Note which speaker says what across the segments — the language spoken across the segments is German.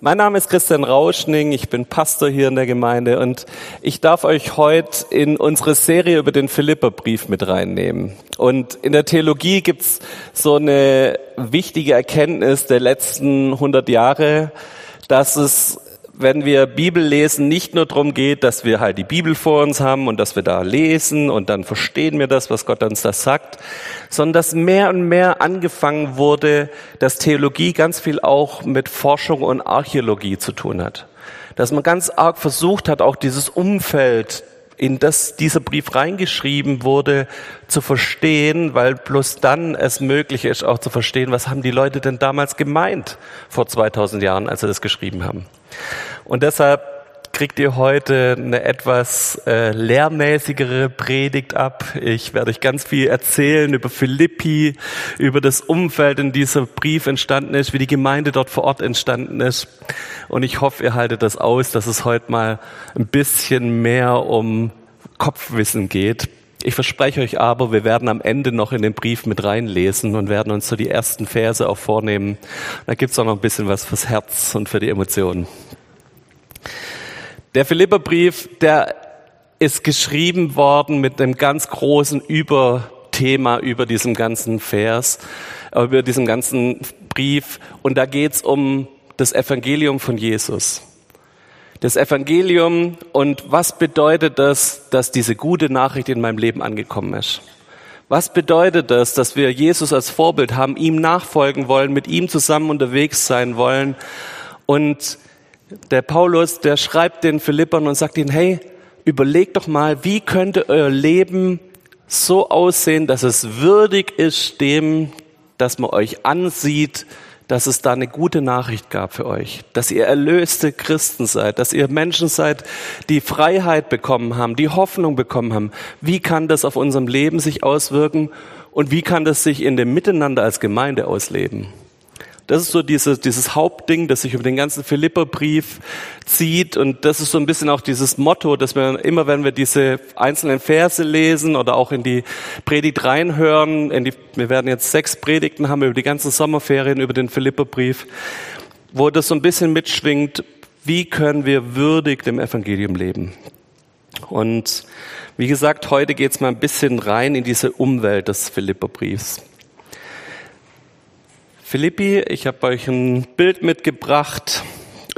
Speaker 1: Mein Name ist Christian Rauschning, ich bin Pastor hier in der Gemeinde und ich darf euch heute in unsere Serie über den Philipperbrief mit reinnehmen. Und in der Theologie gibt's so eine wichtige Erkenntnis der letzten 100 Jahre, dass es wenn wir Bibel lesen, nicht nur darum geht, dass wir halt die Bibel vor uns haben und dass wir da lesen und dann verstehen wir das, was Gott uns da sagt, sondern dass mehr und mehr angefangen wurde, dass Theologie ganz viel auch mit Forschung und Archäologie zu tun hat. Dass man ganz arg versucht hat, auch dieses Umfeld in das dieser Brief reingeschrieben wurde, zu verstehen, weil bloß dann es möglich ist, auch zu verstehen, was haben die Leute denn damals gemeint vor 2000 Jahren, als sie das geschrieben haben. Und deshalb kriegt ihr heute eine etwas äh, lehrmäßigere Predigt ab. Ich werde euch ganz viel erzählen über Philippi, über das Umfeld, in dieser Brief entstanden ist, wie die Gemeinde dort vor Ort entstanden ist. Und ich hoffe, ihr haltet das aus, dass es heute mal ein bisschen mehr um Kopfwissen geht. Ich verspreche euch aber, wir werden am Ende noch in den Brief mit reinlesen und werden uns so die ersten Verse auch vornehmen. Da gibt's auch noch ein bisschen was fürs Herz und für die Emotionen. Der Philipperbrief, der ist geschrieben worden mit einem ganz großen Überthema über diesem ganzen Vers, äh, über diesem ganzen Brief. Und da geht's um das Evangelium von Jesus. Das Evangelium und was bedeutet das, dass diese gute Nachricht in meinem Leben angekommen ist? Was bedeutet das, dass wir Jesus als Vorbild haben, ihm nachfolgen wollen, mit ihm zusammen unterwegs sein wollen und der Paulus, der schreibt den Philippern und sagt ihnen, hey, überlegt doch mal, wie könnte euer Leben so aussehen, dass es würdig ist dem, dass man euch ansieht, dass es da eine gute Nachricht gab für euch, dass ihr erlöste Christen seid, dass ihr Menschen seid, die Freiheit bekommen haben, die Hoffnung bekommen haben. Wie kann das auf unserem Leben sich auswirken und wie kann das sich in dem Miteinander als Gemeinde ausleben? Das ist so dieses, dieses Hauptding, das sich über den ganzen Philipperbrief zieht. Und das ist so ein bisschen auch dieses Motto, dass wir immer, wenn wir diese einzelnen Verse lesen oder auch in die Predigt reinhören, in die, wir werden jetzt sechs Predigten haben über die ganzen Sommerferien, über den Philipperbrief, wo das so ein bisschen mitschwingt, wie können wir würdig dem Evangelium leben. Und wie gesagt, heute geht es mal ein bisschen rein in diese Umwelt des Philipperbriefs. Philippi, ich habe euch ein Bild mitgebracht,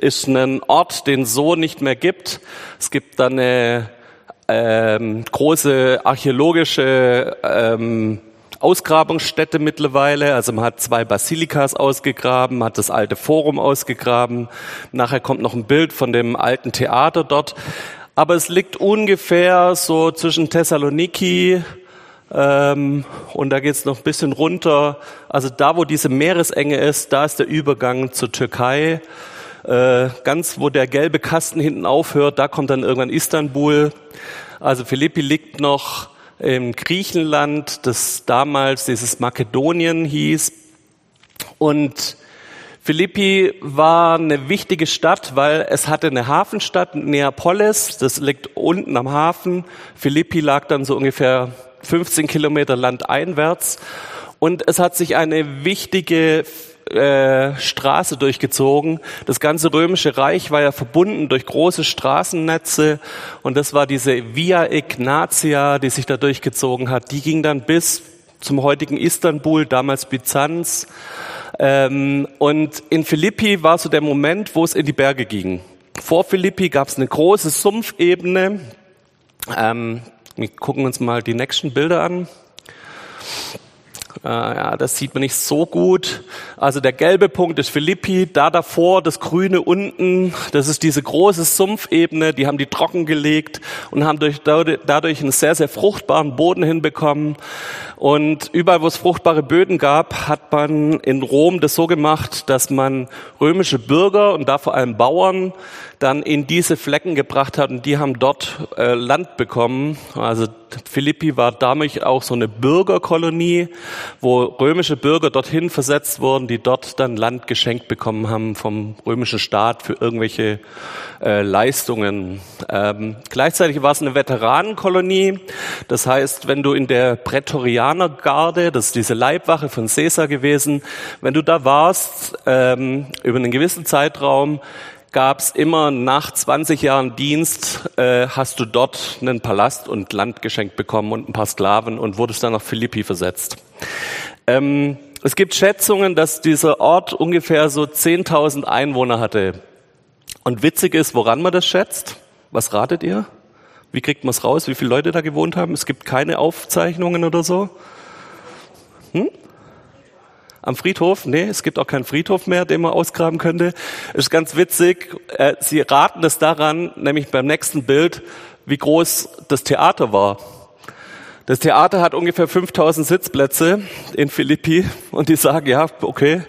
Speaker 1: ist ein Ort, den so nicht mehr gibt. Es gibt da eine ähm, große archäologische ähm, Ausgrabungsstätte mittlerweile. Also man hat zwei Basilikas ausgegraben, hat das alte Forum ausgegraben. Nachher kommt noch ein Bild von dem alten Theater dort. Aber es liegt ungefähr so zwischen Thessaloniki ähm, und da geht's noch ein bisschen runter. Also da, wo diese Meeresenge ist, da ist der Übergang zur Türkei. Äh, ganz, wo der gelbe Kasten hinten aufhört, da kommt dann irgendwann Istanbul. Also Philippi liegt noch im Griechenland, das damals dieses Makedonien hieß. Und Philippi war eine wichtige Stadt, weil es hatte eine Hafenstadt, Neapolis, das liegt unten am Hafen. Philippi lag dann so ungefähr 15 Kilometer landeinwärts. Und es hat sich eine wichtige äh, Straße durchgezogen. Das ganze römische Reich war ja verbunden durch große Straßennetze und das war diese Via Ignatia, die sich da durchgezogen hat. Die ging dann bis zum heutigen Istanbul, damals Byzanz. Ähm, und in Philippi war so der Moment, wo es in die Berge ging. Vor Philippi gab es eine große Sumpfebene. Ähm, wir gucken uns mal die nächsten Bilder an. Äh, ja, das sieht man nicht so gut. Also der gelbe Punkt ist Philippi, da davor das grüne unten, das ist diese große Sumpfebene, die haben die trockengelegt und haben durch, dadurch einen sehr, sehr fruchtbaren Boden hinbekommen. Und überall, wo es fruchtbare Böden gab, hat man in Rom das so gemacht, dass man römische Bürger und da vor allem Bauern dann in diese Flecken gebracht hat und die haben dort äh, Land bekommen. Also Philippi war damit auch so eine Bürgerkolonie, wo römische Bürger dorthin versetzt wurden, die dort dann Land geschenkt bekommen haben vom römischen Staat für irgendwelche äh, Leistungen. Ähm, gleichzeitig war es eine Veteranenkolonie. Das heißt, wenn du in der Prätorianergarde, das ist diese Leibwache von Caesar gewesen, wenn du da warst, ähm, über einen gewissen Zeitraum, gab es immer nach 20 Jahren Dienst, äh, hast du dort einen Palast und Land geschenkt bekommen und ein paar Sklaven und wurdest dann nach Philippi versetzt. Ähm, es gibt Schätzungen, dass dieser Ort ungefähr so 10.000 Einwohner hatte. Und witzig ist, woran man das schätzt. Was ratet ihr? Wie kriegt man es raus, wie viele Leute da gewohnt haben? Es gibt keine Aufzeichnungen oder so. Hm? Am Friedhof. Nee, es gibt auch keinen Friedhof mehr, den man ausgraben könnte. Ist ganz witzig. Äh, Sie raten es daran, nämlich beim nächsten Bild, wie groß das Theater war. Das Theater hat ungefähr 5000 Sitzplätze in Philippi und die sagen, ja, okay,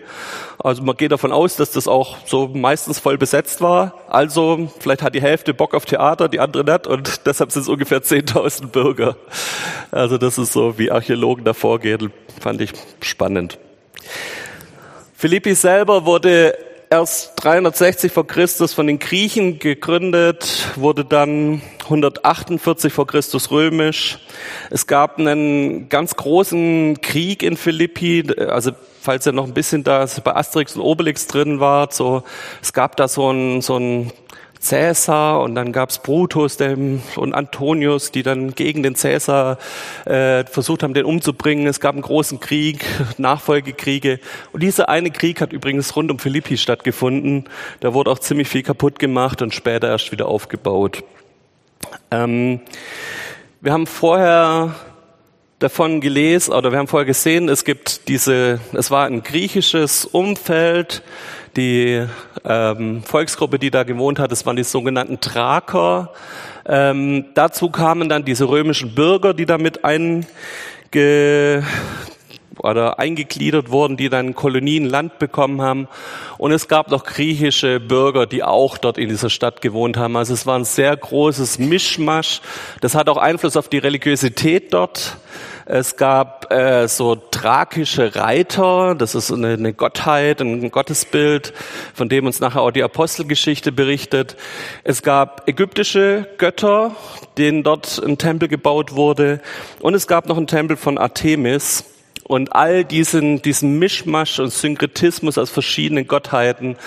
Speaker 1: also man geht davon aus, dass das auch so meistens voll besetzt war. Also vielleicht hat die Hälfte Bock auf Theater, die andere nicht und deshalb sind es ungefähr 10.000 Bürger. Also das ist so, wie Archäologen da vorgehen, fand ich spannend. Philippi selber wurde erst 360 vor Christus von den Griechen gegründet, wurde dann 148 vor Christus römisch. Es gab einen ganz großen Krieg in Philippi, also falls ihr noch ein bisschen da bei Asterix und Obelix drin wart, so es gab da so ein so ein Cäsar und dann gab's Brutus dem, und Antonius, die dann gegen den Cäsar äh, versucht haben, den umzubringen. Es gab einen großen Krieg, Nachfolgekriege. Und dieser eine Krieg hat übrigens rund um Philippi stattgefunden. Da wurde auch ziemlich viel kaputt gemacht und später erst wieder aufgebaut. Ähm, wir haben vorher davon gelesen oder wir haben vorher gesehen, es gibt diese, es war ein griechisches Umfeld, die ähm, Volksgruppe, die da gewohnt hat, das waren die sogenannten Thraker. Ähm, dazu kamen dann diese römischen Bürger, die damit einge oder eingegliedert wurden, die dann Kolonien Land bekommen haben. Und es gab noch griechische Bürger, die auch dort in dieser Stadt gewohnt haben. Also es war ein sehr großes Mischmasch. Das hat auch Einfluss auf die Religiosität dort. Es gab äh, so thrakische Reiter, das ist eine, eine Gottheit, ein Gottesbild, von dem uns nachher auch die Apostelgeschichte berichtet. Es gab ägyptische Götter, denen dort ein Tempel gebaut wurde. Und es gab noch einen Tempel von Artemis. Und all diesen, diesen Mischmasch und Synkretismus aus verschiedenen Gottheiten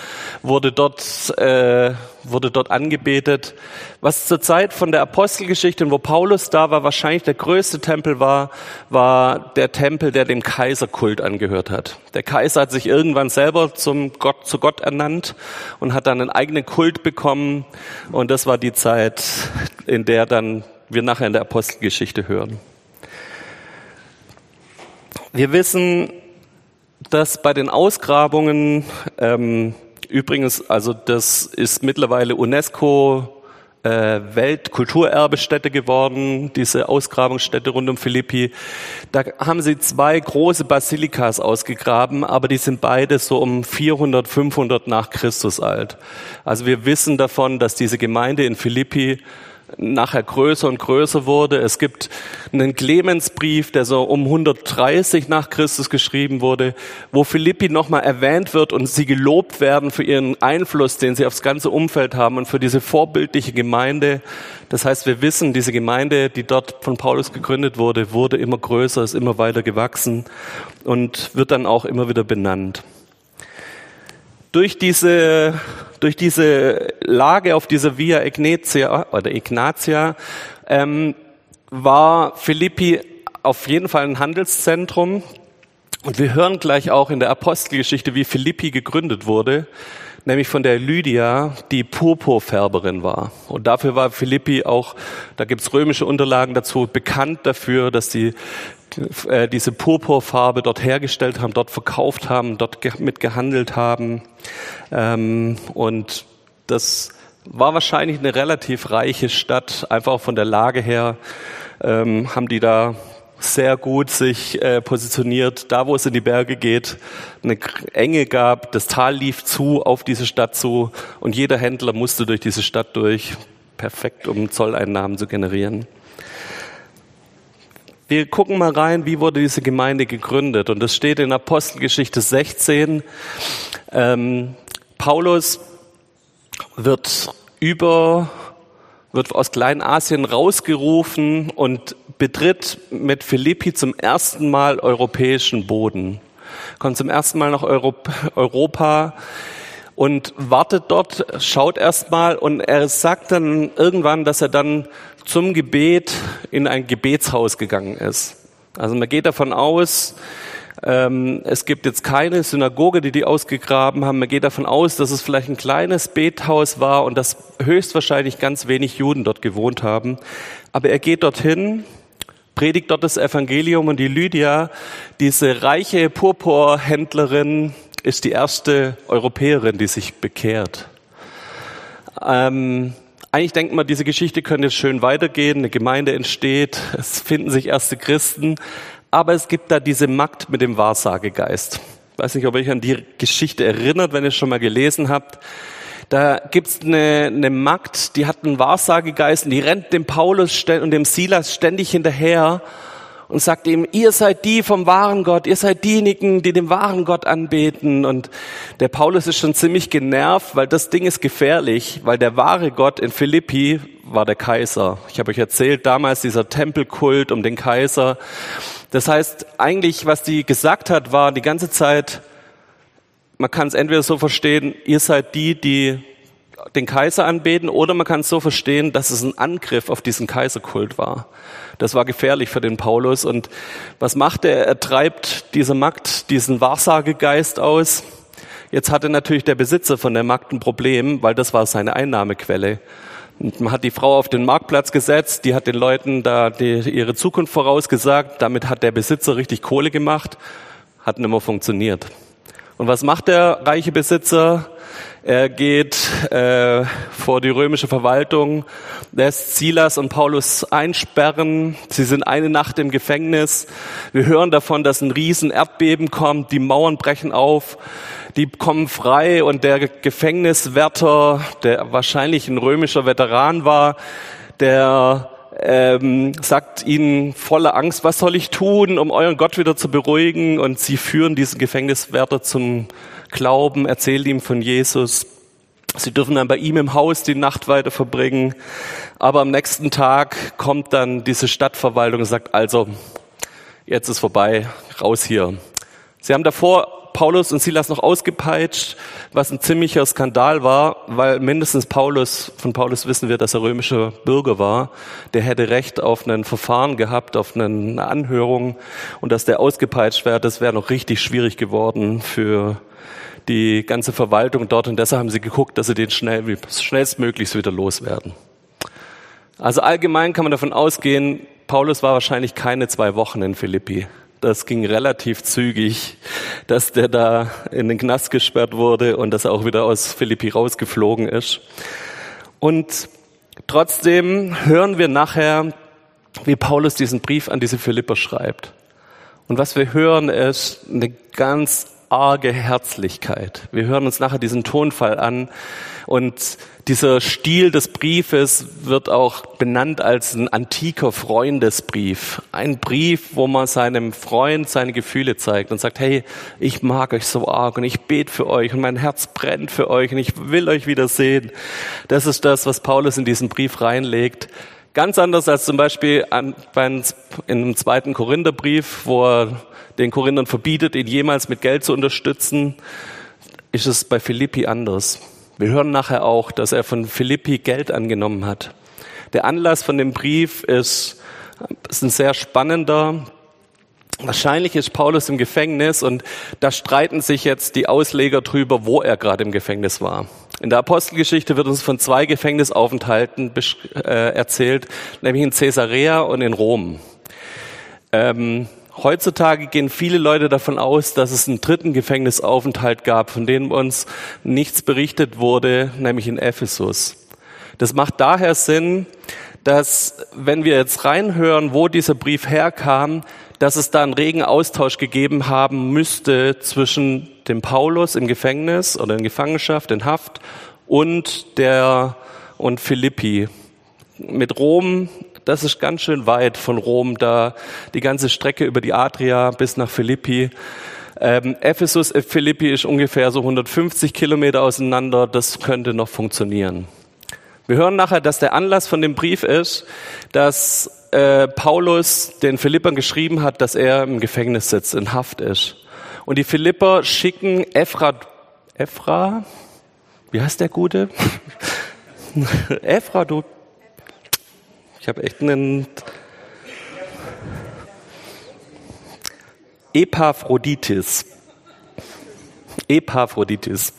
Speaker 1: wurde dort, äh, wurde dort angebetet. Was zur Zeit von der Apostelgeschichte, wo Paulus da war, wahrscheinlich der größte Tempel war, war der Tempel, der dem Kaiserkult angehört hat. Der Kaiser hat sich irgendwann selber zum Gott, zu Gott ernannt und hat dann einen eigenen Kult bekommen. Und das war die Zeit, in der dann wir nachher in der Apostelgeschichte hören. Wir wissen, dass bei den Ausgrabungen ähm, übrigens, also das ist mittlerweile UNESCO äh, Weltkulturerbestätte geworden, diese Ausgrabungsstätte rund um Philippi. Da haben sie zwei große Basilikas ausgegraben, aber die sind beide so um 400, 500 nach Christus alt. Also wir wissen davon, dass diese Gemeinde in Philippi nachher größer und größer wurde. Es gibt einen Clemensbrief, der so um 130 nach Christus geschrieben wurde, wo Philippi nochmal erwähnt wird und sie gelobt werden für ihren Einfluss, den sie aufs ganze Umfeld haben und für diese vorbildliche Gemeinde. Das heißt, wir wissen, diese Gemeinde, die dort von Paulus gegründet wurde, wurde immer größer, ist immer weiter gewachsen und wird dann auch immer wieder benannt durch diese, durch diese Lage auf dieser Via Ignatia oder Ignatia ähm, war Philippi auf jeden Fall ein Handelszentrum. Und wir hören gleich auch in der Apostelgeschichte, wie Philippi gegründet wurde, nämlich von der Lydia, die Purpurfärberin war. Und dafür war Philippi auch, da gibt's römische Unterlagen dazu, bekannt dafür, dass sie äh, diese Purpurfarbe dort hergestellt haben, dort verkauft haben, dort mit gehandelt haben. Ähm, und das war wahrscheinlich eine relativ reiche Stadt, einfach von der Lage her ähm, haben die da sehr gut sich äh, positioniert, da wo es in die Berge geht, eine Enge gab, das Tal lief zu auf diese Stadt zu und jeder Händler musste durch diese Stadt durch, perfekt, um Zolleinnahmen zu generieren. Wir gucken mal rein, wie wurde diese Gemeinde gegründet. Und das steht in Apostelgeschichte 16. Ähm, Paulus wird über, wird aus Kleinasien rausgerufen und betritt mit Philippi zum ersten Mal europäischen Boden. Kommt zum ersten Mal nach Europa und wartet dort, schaut erstmal und er sagt dann irgendwann, dass er dann zum Gebet in ein Gebetshaus gegangen ist. Also man geht davon aus, ähm, es gibt jetzt keine Synagoge, die die ausgegraben haben. Man geht davon aus, dass es vielleicht ein kleines Bethaus war und dass höchstwahrscheinlich ganz wenig Juden dort gewohnt haben. Aber er geht dorthin, predigt dort das Evangelium und die Lydia, diese reiche Purpurhändlerin, ist die erste Europäerin, die sich bekehrt. Ähm, eigentlich denkt man, diese Geschichte könnte schön weitergehen, eine Gemeinde entsteht, es finden sich erste Christen, aber es gibt da diese Magd mit dem Wahrsagegeist. Ich weiß nicht, ob ihr euch an die Geschichte erinnert, wenn ihr es schon mal gelesen habt. Da gibt's eine, eine Magd, die hat einen Wahrsagegeist und die rennt dem Paulus und dem Silas ständig hinterher und sagt ihm, ihr seid die vom wahren Gott, ihr seid diejenigen, die den wahren Gott anbeten. Und der Paulus ist schon ziemlich genervt, weil das Ding ist gefährlich, weil der wahre Gott in Philippi war der Kaiser. Ich habe euch erzählt, damals dieser Tempelkult um den Kaiser. Das heißt, eigentlich, was die gesagt hat, war die ganze Zeit, man kann es entweder so verstehen, ihr seid die, die den Kaiser anbeten, oder man kann es so verstehen, dass es ein Angriff auf diesen Kaiserkult war. Das war gefährlich für den Paulus. Und was macht er? Er treibt diese Magd, diesen Wahrsagegeist aus. Jetzt hatte natürlich der Besitzer von der Magd ein Problem, weil das war seine Einnahmequelle. Und man hat die Frau auf den Marktplatz gesetzt, die hat den Leuten da die, ihre Zukunft vorausgesagt. Damit hat der Besitzer richtig Kohle gemacht, hat nicht mehr funktioniert. Und was macht der reiche Besitzer? Er geht äh, vor die römische Verwaltung, lässt Silas und Paulus einsperren. Sie sind eine Nacht im Gefängnis. Wir hören davon, dass ein riesen Erdbeben kommt, die Mauern brechen auf, die kommen frei und der Gefängniswärter, der wahrscheinlich ein römischer Veteran war, der ähm, sagt ihnen voller Angst, was soll ich tun, um euren Gott wieder zu beruhigen? Und sie führen diesen Gefängniswärter zum Glauben, erzählen ihm von Jesus. Sie dürfen dann bei ihm im Haus die Nacht weiter verbringen. Aber am nächsten Tag kommt dann diese Stadtverwaltung und sagt, also, jetzt ist vorbei, raus hier. Sie haben davor Paulus und Silas noch ausgepeitscht, was ein ziemlicher Skandal war, weil mindestens Paulus, von Paulus wissen wir, dass er römischer Bürger war. Der hätte Recht auf ein Verfahren gehabt, auf eine Anhörung und dass der ausgepeitscht wäre, das wäre noch richtig schwierig geworden für die ganze Verwaltung dort und deshalb haben sie geguckt, dass sie den schnell, schnellstmöglichst wieder loswerden. Also allgemein kann man davon ausgehen, Paulus war wahrscheinlich keine zwei Wochen in Philippi das ging relativ zügig, dass der da in den Knast gesperrt wurde und dass er auch wieder aus Philippi rausgeflogen ist. Und trotzdem hören wir nachher, wie Paulus diesen Brief an diese Philipper schreibt. Und was wir hören, ist eine ganz arge Herzlichkeit. Wir hören uns nachher diesen Tonfall an und dieser Stil des Briefes wird auch benannt als ein antiker Freundesbrief. Ein Brief, wo man seinem Freund seine Gefühle zeigt und sagt, hey, ich mag euch so arg und ich bete für euch und mein Herz brennt für euch und ich will euch wiedersehen. Das ist das, was Paulus in diesen Brief reinlegt. Ganz anders als zum Beispiel in einem zweiten Korintherbrief, wo er den Korinthern verbietet, ihn jemals mit Geld zu unterstützen, ist es bei Philippi anders. Wir hören nachher auch, dass er von Philippi Geld angenommen hat. Der Anlass von dem Brief ist, ist ein sehr spannender. Wahrscheinlich ist Paulus im Gefängnis und da streiten sich jetzt die Ausleger drüber, wo er gerade im Gefängnis war. In der Apostelgeschichte wird uns von zwei Gefängnisaufenthalten äh, erzählt, nämlich in Caesarea und in Rom. Ähm, Heutzutage gehen viele Leute davon aus, dass es einen dritten Gefängnisaufenthalt gab, von dem uns nichts berichtet wurde, nämlich in Ephesus. Das macht daher Sinn, dass wenn wir jetzt reinhören, wo dieser Brief herkam, dass es da einen regen Austausch gegeben haben müsste zwischen dem Paulus im Gefängnis oder in Gefangenschaft, in Haft und der und Philippi. Mit Rom, das ist ganz schön weit von Rom, da die ganze Strecke über die Adria bis nach Philippi. Ähm, Ephesus, äh, Philippi ist ungefähr so 150 Kilometer auseinander. Das könnte noch funktionieren. Wir hören nachher, dass der Anlass von dem Brief ist, dass äh, Paulus den Philippern geschrieben hat, dass er im Gefängnis sitzt, in Haft ist. Und die Philipper schicken Ephra, Ephra, wie heißt der Gute? Ephra, du, ich habe echt einen Epaphroditis. Epaphroditis.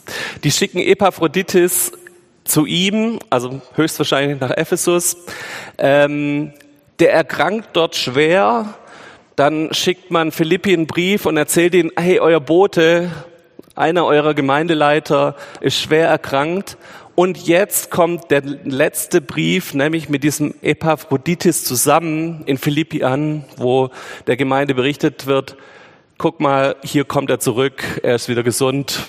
Speaker 1: Die schicken Epaphroditis zu ihm, also höchstwahrscheinlich nach Ephesus. Ähm, der erkrankt dort schwer. Dann schickt man Philippi einen Brief und erzählt ihnen, hey, euer Bote, einer eurer Gemeindeleiter ist schwer erkrankt. Und jetzt kommt der letzte Brief, nämlich mit diesem Epaphroditis zusammen in Philippi an, wo der Gemeinde berichtet wird, guck mal, hier kommt er zurück, er ist wieder gesund,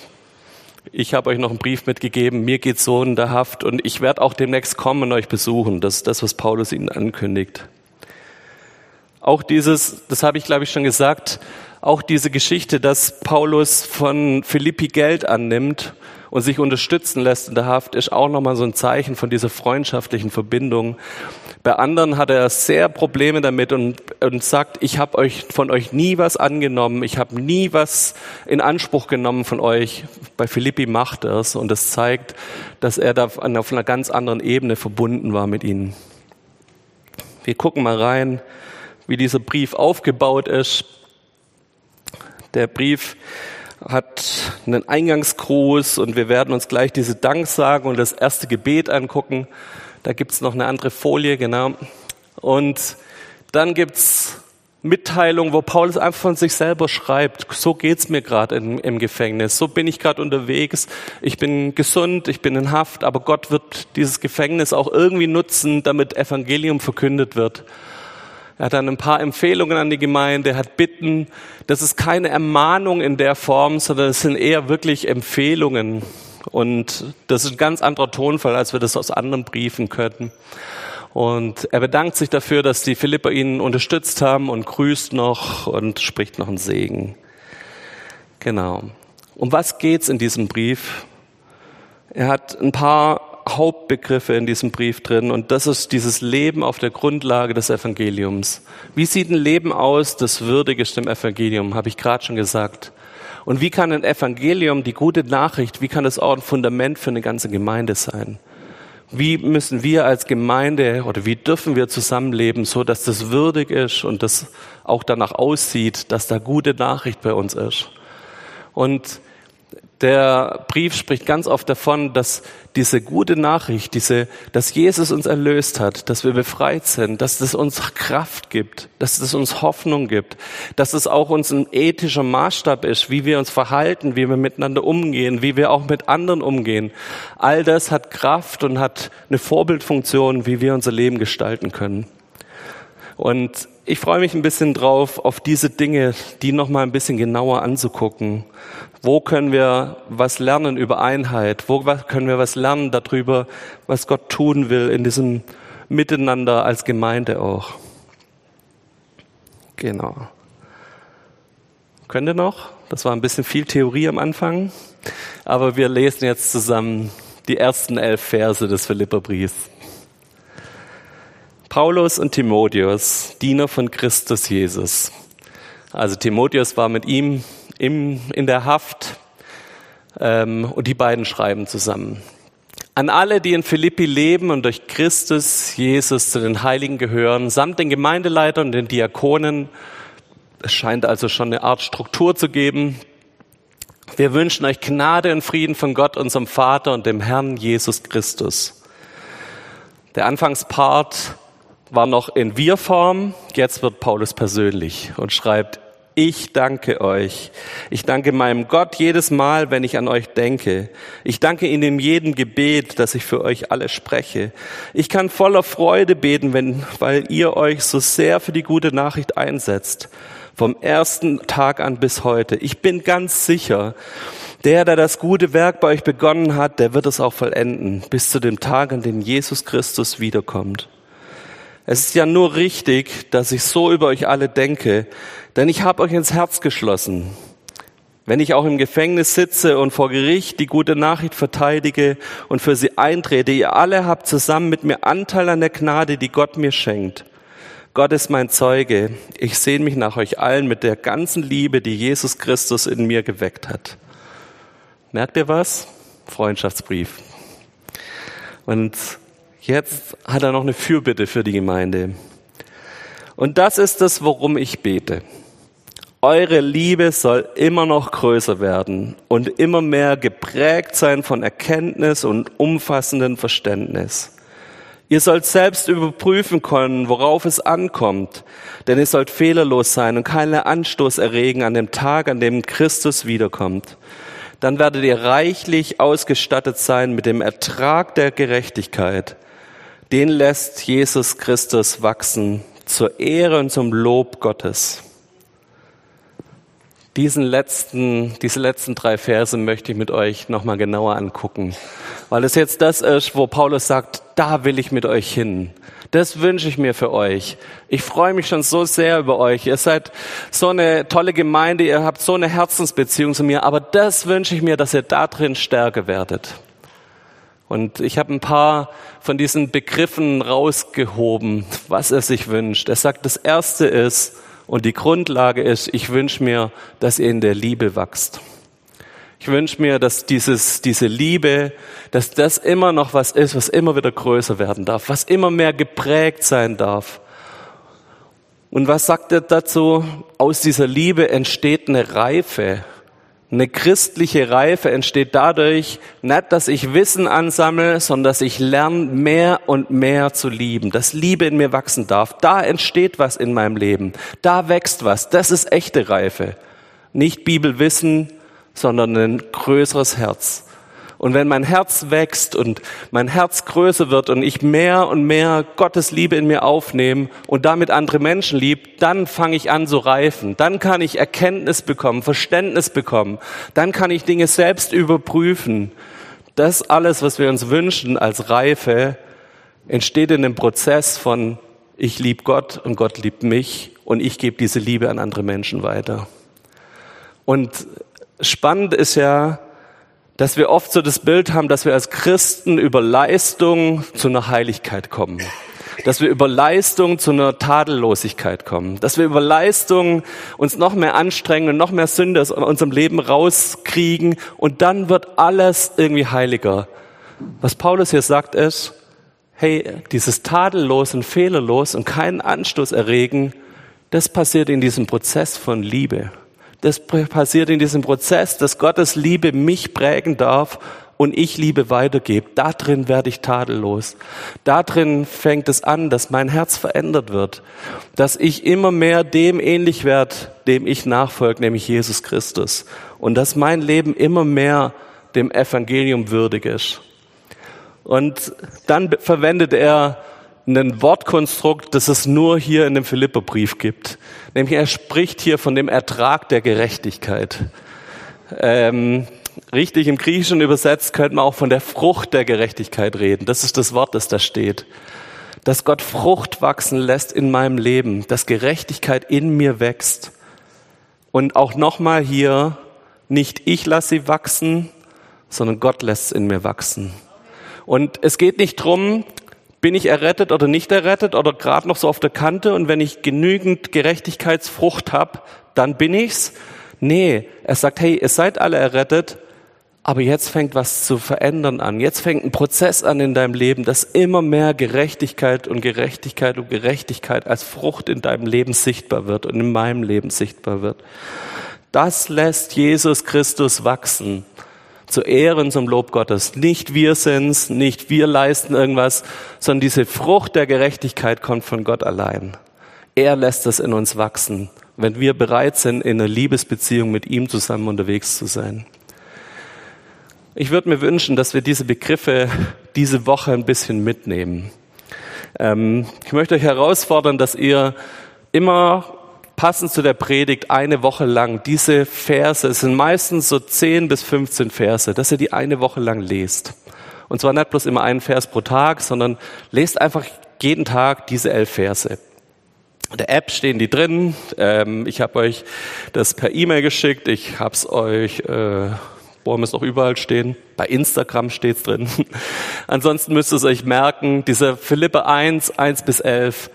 Speaker 1: ich habe euch noch einen Brief mitgegeben, mir geht so in der Haft und ich werde auch demnächst kommen und euch besuchen. Das ist das, was Paulus ihnen ankündigt. Auch dieses, das habe ich glaube ich schon gesagt, auch diese Geschichte, dass Paulus von Philippi Geld annimmt und sich unterstützen lässt in der Haft, ist auch nochmal so ein Zeichen von dieser freundschaftlichen Verbindung. Bei anderen hat er sehr Probleme damit und, und sagt, ich habe euch von euch nie was angenommen, ich habe nie was in Anspruch genommen von euch. Bei Philippi macht er es und es zeigt, dass er da auf einer ganz anderen Ebene verbunden war mit ihnen. Wir gucken mal rein, wie dieser Brief aufgebaut ist. Der Brief hat einen Eingangsgruß und wir werden uns gleich diese Danksagen und das erste Gebet angucken. Da gibt's noch eine andere Folie, genau. Und dann gibt's Mitteilung, wo Paulus einfach von sich selber schreibt, so geht's mir gerade im, Gefängnis, so bin ich gerade unterwegs, ich bin gesund, ich bin in Haft, aber Gott wird dieses Gefängnis auch irgendwie nutzen, damit Evangelium verkündet wird. Er hat dann ein paar Empfehlungen an die Gemeinde, hat Bitten. Das ist keine Ermahnung in der Form, sondern es sind eher wirklich Empfehlungen. Und das ist ein ganz anderer Tonfall, als wir das aus anderen Briefen könnten. Und er bedankt sich dafür, dass die Philipper ihn unterstützt haben und grüßt noch und spricht noch einen Segen. Genau. Um was geht's in diesem Brief? Er hat ein paar Hauptbegriffe in diesem Brief drin und das ist dieses Leben auf der Grundlage des Evangeliums. Wie sieht ein Leben aus, das würdig ist dem Evangelium, habe ich gerade schon gesagt. Und wie kann ein Evangelium, die gute Nachricht, wie kann das auch ein Fundament für eine ganze Gemeinde sein? Wie müssen wir als Gemeinde oder wie dürfen wir zusammenleben, so dass das würdig ist und das auch danach aussieht, dass da gute Nachricht bei uns ist? Und der Brief spricht ganz oft davon, dass diese gute Nachricht, diese, dass Jesus uns erlöst hat, dass wir befreit sind, dass es uns Kraft gibt, dass es uns Hoffnung gibt, dass es auch uns ein ethischer Maßstab ist, wie wir uns verhalten, wie wir miteinander umgehen, wie wir auch mit anderen umgehen. All das hat Kraft und hat eine Vorbildfunktion, wie wir unser Leben gestalten können. Und ich freue mich ein bisschen drauf, auf diese Dinge, die noch mal ein bisschen genauer anzugucken wo können wir was lernen über Einheit? Wo können wir was lernen darüber, was Gott tun will in diesem Miteinander als Gemeinde auch? Genau. Könnt ihr noch? Das war ein bisschen viel Theorie am Anfang, aber wir lesen jetzt zusammen die ersten elf Verse des Philipperbriefs. Paulus und Timotheus, Diener von Christus Jesus. Also Timotheus war mit ihm im, in der Haft ähm, und die beiden schreiben zusammen. An alle, die in Philippi leben und durch Christus Jesus zu den Heiligen gehören, samt den Gemeindeleitern und den Diakonen, es scheint also schon eine Art Struktur zu geben. Wir wünschen euch Gnade und Frieden von Gott, unserem Vater und dem Herrn Jesus Christus. Der Anfangspart war noch in Wir-Form, jetzt wird Paulus persönlich und schreibt, Ich danke euch. Ich danke meinem Gott jedes Mal, wenn ich an euch denke. Ich danke ihm in jedem Gebet, dass ich für euch alle spreche. Ich kann voller Freude beten, wenn, weil ihr euch so sehr für die gute Nachricht einsetzt. Vom ersten Tag an bis heute. Ich bin ganz sicher, der, der das gute Werk bei euch begonnen hat, der wird es auch vollenden, bis zu dem Tag, an dem Jesus Christus wiederkommt. Es ist ja nur richtig, dass ich so über euch alle denke, denn ich habe euch ins Herz geschlossen. Wenn ich auch im Gefängnis sitze und vor Gericht die gute Nachricht verteidige und für sie eintrete, ihr alle habt zusammen mit mir Anteil an der Gnade, die Gott mir schenkt. Gott ist mein Zeuge. Ich sehne mich nach euch allen mit der ganzen Liebe, die Jesus Christus in mir geweckt hat. Merkt ihr was? Freundschaftsbrief. Und Jetzt hat er noch eine Fürbitte für die Gemeinde. Und das ist es, worum ich bete. Eure Liebe soll immer noch größer werden und immer mehr geprägt sein von Erkenntnis und umfassendem Verständnis. Ihr sollt selbst überprüfen können, worauf es ankommt, denn ihr sollt fehlerlos sein und keinen Anstoß erregen an dem Tag, an dem Christus wiederkommt. Dann werdet ihr reichlich ausgestattet sein mit dem Ertrag der Gerechtigkeit, den lässt Jesus Christus wachsen zur Ehre und zum Lob Gottes. Diesen letzten, diese letzten drei Verse möchte ich mit euch nochmal genauer angucken, weil es jetzt das ist, wo Paulus sagt, da will ich mit euch hin. Das wünsche ich mir für euch. Ich freue mich schon so sehr über euch. Ihr seid so eine tolle Gemeinde, ihr habt so eine Herzensbeziehung zu mir, aber das wünsche ich mir, dass ihr da drin stärker werdet. Und ich habe ein paar von diesen Begriffen rausgehoben, was er sich wünscht. Er sagt, das Erste ist, und die Grundlage ist, ich wünsche mir, dass ihr in der Liebe wachst. Ich wünsche mir, dass dieses, diese Liebe, dass das immer noch was ist, was immer wieder größer werden darf, was immer mehr geprägt sein darf. Und was sagt er dazu? Aus dieser Liebe entsteht eine Reife, eine christliche Reife entsteht dadurch, nicht, dass ich Wissen ansammle, sondern dass ich lerne, mehr und mehr zu lieben, dass Liebe in mir wachsen darf. Da entsteht was in meinem Leben. Da wächst was. Das ist echte Reife. Nicht Bibelwissen, sondern ein größeres Herz. Und wenn mein Herz wächst und mein Herz größer wird und ich mehr und mehr Gottes Liebe in mir aufnehme und damit andere Menschen lieb, dann fange ich an zu reifen. Dann kann ich Erkenntnis bekommen, Verständnis bekommen. Dann kann ich Dinge selbst überprüfen. Das alles, was wir uns wünschen als Reife, entsteht in dem Prozess von ich liebe Gott und Gott liebt mich und ich gebe diese Liebe an andere Menschen weiter. Und spannend ist ja, dass wir oft so das Bild haben, dass wir als Christen über Leistung zu einer Heiligkeit kommen. Dass wir über Leistung zu einer Tadellosigkeit kommen. Dass wir über Leistung uns noch mehr anstrengen und noch mehr Sünde aus unserem Leben rauskriegen und dann wird alles irgendwie heiliger. Was Paulus hier sagt ist, hey, dieses tadellos und fehlerlos und keinen Anstoß erregen, das passiert in diesem Prozess von Liebe. Das passiert in diesem Prozess, dass Gottes Liebe mich prägen darf und ich Liebe weitergebe. Da drin werde ich tadellos. Da drin fängt es an, dass mein Herz verändert wird, dass ich immer mehr dem ähnlich werde, dem ich nachfolge, nämlich Jesus Christus. Und dass mein Leben immer mehr dem Evangelium würdig ist. Und dann verwendet er ein Wortkonstrukt, das es nur hier in dem Philipperbrief gibt. Nämlich er spricht hier von dem Ertrag der Gerechtigkeit. Ähm, richtig im Griechischen übersetzt könnte man auch von der Frucht der Gerechtigkeit reden. Das ist das Wort, das da steht. Dass Gott Frucht wachsen lässt in meinem Leben, dass Gerechtigkeit in mir wächst. Und auch nochmal hier, nicht ich lasse sie wachsen, sondern Gott lässt es in mir wachsen. Und es geht nicht drum, bin ich errettet oder nicht errettet oder gerade noch so auf der Kante und wenn ich genügend Gerechtigkeitsfrucht habe, dann bin ich's? Nee, er sagt, hey, ihr seid alle errettet, aber jetzt fängt was zu verändern an. Jetzt fängt ein Prozess an in deinem Leben, dass immer mehr Gerechtigkeit und Gerechtigkeit und Gerechtigkeit als Frucht in deinem Leben sichtbar wird und in meinem Leben sichtbar wird. Das lässt Jesus Christus wachsen zu Ehren, zum Lob Gottes. Nicht wir sind's, nicht wir leisten irgendwas, sondern diese Frucht der Gerechtigkeit kommt von Gott allein. Er lässt es in uns wachsen wenn wir bereit sind, in einer Liebesbeziehung mit ihm zusammen unterwegs zu sein. Ich würde mir wünschen, dass wir diese Begriffe diese Woche ein bisschen mitnehmen. Ähm, ich möchte euch herausfordern, dass ihr immer passend zu der Predigt eine Woche lang diese Verse, es sind meistens so 10 bis 15 Verse, dass ihr die eine Woche lang lest. Und zwar nicht bloß immer einen Vers pro Tag, sondern lest einfach jeden Tag diese elf Verse. In der App stehen die drin. Ähm, ich habe euch das per E-Mail geschickt. Ich habe es euch, äh, haben es noch überall stehen? Bei Instagram steht's drin. Ansonsten müsst ihr es euch merken. Diese Philippe 1, 1 bis 11.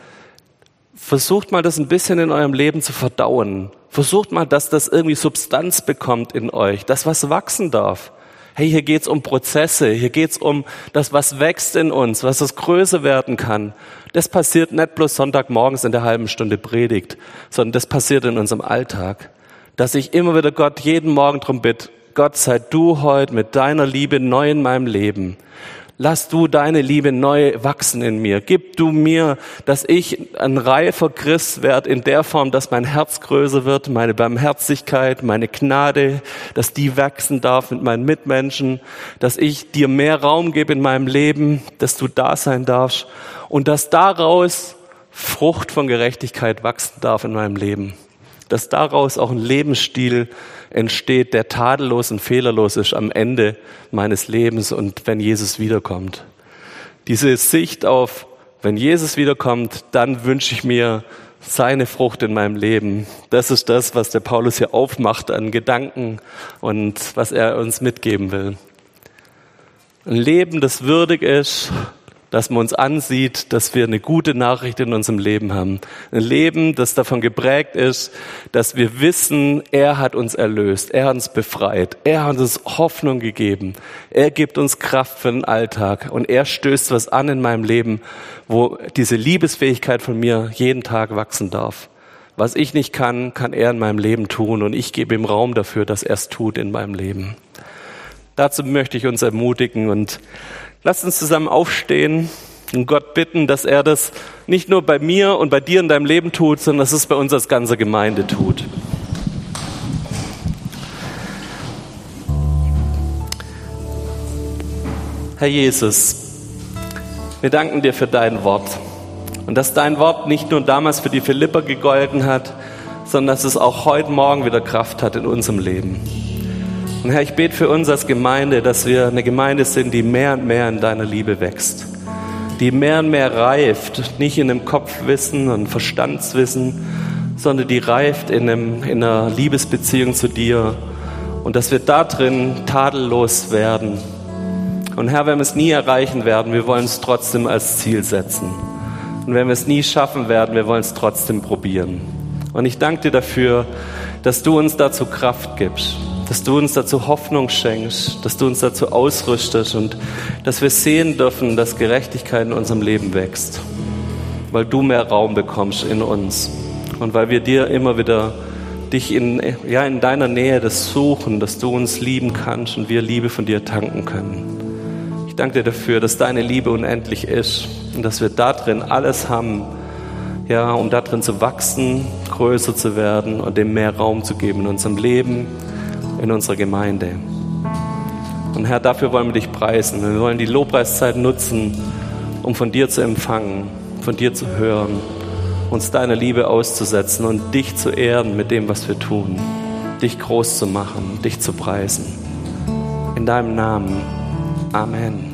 Speaker 1: Versucht mal das ein bisschen in eurem Leben zu verdauen. Versucht mal, dass das irgendwie Substanz bekommt in euch, dass was wachsen darf. Hey, hier geht's um Prozesse, hier geht's um das, was wächst in uns, was das größer werden kann. Das passiert nicht bloß Sonntagmorgens in der halben Stunde Predigt, sondern das passiert in unserem Alltag. Dass ich immer wieder Gott jeden Morgen drum bitte, Gott sei du heute mit deiner Liebe neu in meinem Leben. Lass du deine Liebe neu wachsen in mir. Gib du mir, dass ich ein reifer Christ werde in der Form, dass mein Herz größer wird, meine Barmherzigkeit, meine Gnade, dass die wachsen darf mit meinen Mitmenschen, dass ich dir mehr Raum gebe in meinem Leben, dass du da sein darfst und dass daraus Frucht von Gerechtigkeit wachsen darf in meinem Leben. Dass daraus auch ein Lebensstil entsteht, der tadellos und fehlerlos ist am Ende meines Lebens und wenn Jesus wiederkommt. Diese Sicht auf, wenn Jesus wiederkommt, dann wünsche ich mir seine Frucht in meinem Leben. Das ist das, was der Paulus hier aufmacht an Gedanken und was er uns mitgeben will. Ein Leben, das würdig ist, dass man uns ansieht, dass wir eine gute Nachricht in unserem Leben haben. Ein Leben, das davon geprägt ist, dass wir wissen, er hat uns erlöst, er hat uns befreit, er hat uns Hoffnung gegeben, er gibt uns Kraft für den Alltag und er stößt was an in meinem Leben, wo diese Liebesfähigkeit von mir jeden Tag wachsen darf. Was ich nicht kann, kann er in meinem Leben tun und ich gebe ihm Raum dafür, dass er es tut in meinem Leben. Dazu möchte ich uns ermutigen und Lasst uns zusammen aufstehen und Gott bitten, dass er das nicht nur bei mir und bei dir in deinem Leben tut, sondern dass es bei uns als ganze Gemeinde tut. Herr Jesus, wir danken dir für dein Wort und dass dein Wort nicht nur damals für die Philipper gegolten hat, sondern dass es auch heute Morgen wieder Kraft hat in unserem Leben. Und Herr, ich bete für uns als Gemeinde, dass wir eine Gemeinde sind, die mehr und mehr in deiner Liebe wächst, die mehr und mehr reift, nicht in einem Kopfwissen und Verstandswissen, sondern die reift in, einem, in einer Liebesbeziehung zu dir und dass wir da drin tadellos werden. Und Herr, wenn wir es nie erreichen werden, wir wollen es trotzdem als Ziel setzen. Und wenn wir es nie schaffen werden, wir wollen es trotzdem probieren. Und ich danke dir dafür, dass du uns dazu Kraft gibst dass du uns dazu Hoffnung schenkst, dass du uns dazu ausrüstest und dass wir sehen dürfen, dass Gerechtigkeit in unserem Leben wächst, weil du mehr Raum bekommst in uns und weil wir dir immer wieder dich in, ja, in deiner Nähe das suchen, dass du uns lieben kannst und wir Liebe von dir tanken können. Ich danke dir dafür, dass deine Liebe unendlich ist und dass wir da drin alles haben, ja, um da drin zu wachsen, größer zu werden und dem mehr Raum zu geben in unserem Leben in unserer Gemeinde. Und Herr, dafür wollen wir dich preisen. Wir wollen die Lobpreiszeit nutzen, um von dir zu empfangen, von dir zu hören, uns deiner Liebe auszusetzen und dich zu ehren mit dem, was wir tun, dich groß zu machen, dich zu preisen. In deinem Namen. Amen.